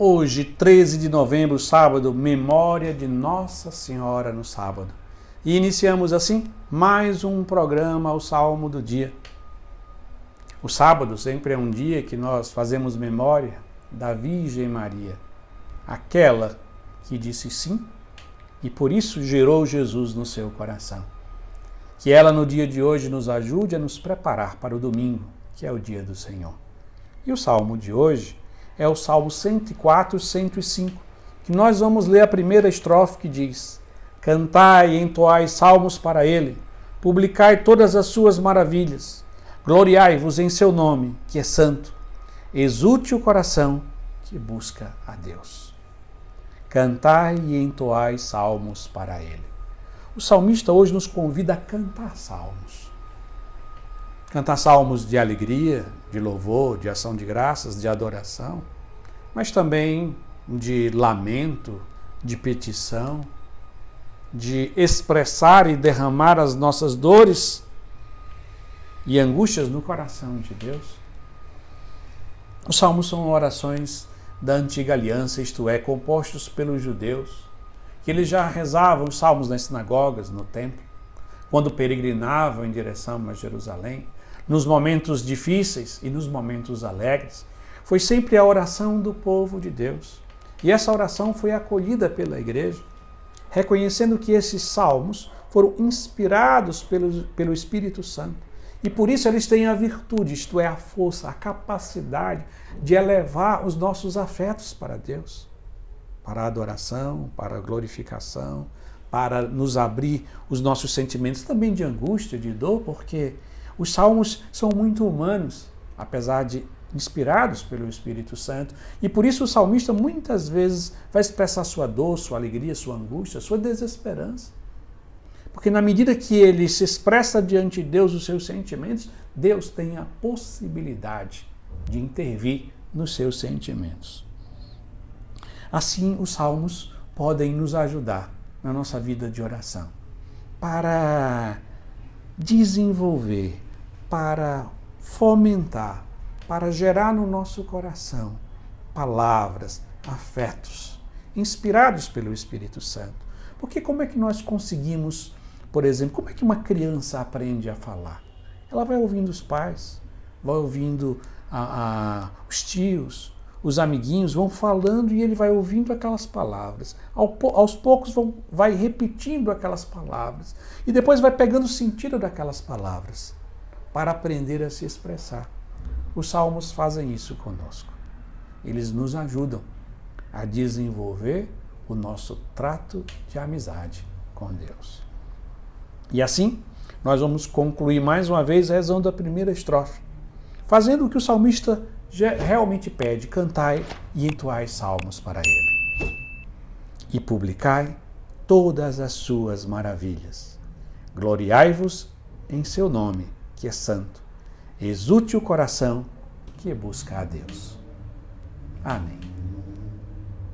Hoje, 13 de novembro, sábado, memória de Nossa Senhora no sábado. E iniciamos assim mais um programa ao Salmo do Dia. O sábado sempre é um dia que nós fazemos memória da Virgem Maria, aquela que disse sim e por isso gerou Jesus no seu coração. Que ela no dia de hoje nos ajude a nos preparar para o domingo, que é o dia do Senhor. E o salmo de hoje é o Salmo 104, 105, que nós vamos ler a primeira estrofe que diz: Cantai e entoai salmos para ele, publicai todas as suas maravilhas, gloriai-vos em seu nome, que é santo. Exulte o coração que busca a Deus. Cantai e entoai salmos para ele. O salmista hoje nos convida a cantar salmos. Cantar salmos de alegria, de louvor, de ação de graças, de adoração, mas também de lamento, de petição, de expressar e derramar as nossas dores e angústias no coração de Deus. Os salmos são orações da antiga aliança, isto é, compostos pelos judeus, que eles já rezavam os salmos nas sinagogas, no templo, quando peregrinavam em direção a Jerusalém nos momentos difíceis e nos momentos alegres, foi sempre a oração do povo de Deus. E essa oração foi acolhida pela igreja, reconhecendo que esses salmos foram inspirados pelo, pelo Espírito Santo. E por isso eles têm a virtude, isto é, a força, a capacidade de elevar os nossos afetos para Deus, para a adoração, para a glorificação, para nos abrir os nossos sentimentos também de angústia, de dor, porque os salmos são muito humanos, apesar de inspirados pelo Espírito Santo, e por isso o salmista muitas vezes vai expressar sua dor, sua alegria, sua angústia, sua desesperança. Porque na medida que ele se expressa diante de Deus os seus sentimentos, Deus tem a possibilidade de intervir nos seus sentimentos. Assim, os salmos podem nos ajudar na nossa vida de oração para desenvolver para fomentar, para gerar no nosso coração palavras, afetos, inspirados pelo Espírito Santo. Porque como é que nós conseguimos, por exemplo, como é que uma criança aprende a falar? Ela vai ouvindo os pais, vai ouvindo a, a, os tios, os amiguinhos vão falando e ele vai ouvindo aquelas palavras. Ao, aos poucos vão, vai repetindo aquelas palavras e depois vai pegando o sentido daquelas palavras para aprender a se expressar. Os salmos fazem isso conosco. Eles nos ajudam a desenvolver o nosso trato de amizade com Deus. E assim, nós vamos concluir mais uma vez rezando a primeira estrofe, fazendo o que o salmista realmente pede: cantai e entoai salmos para ele. E publicai todas as suas maravilhas. Gloriai-vos em seu nome que é santo. Exulte o coração que busca a Deus. Amém.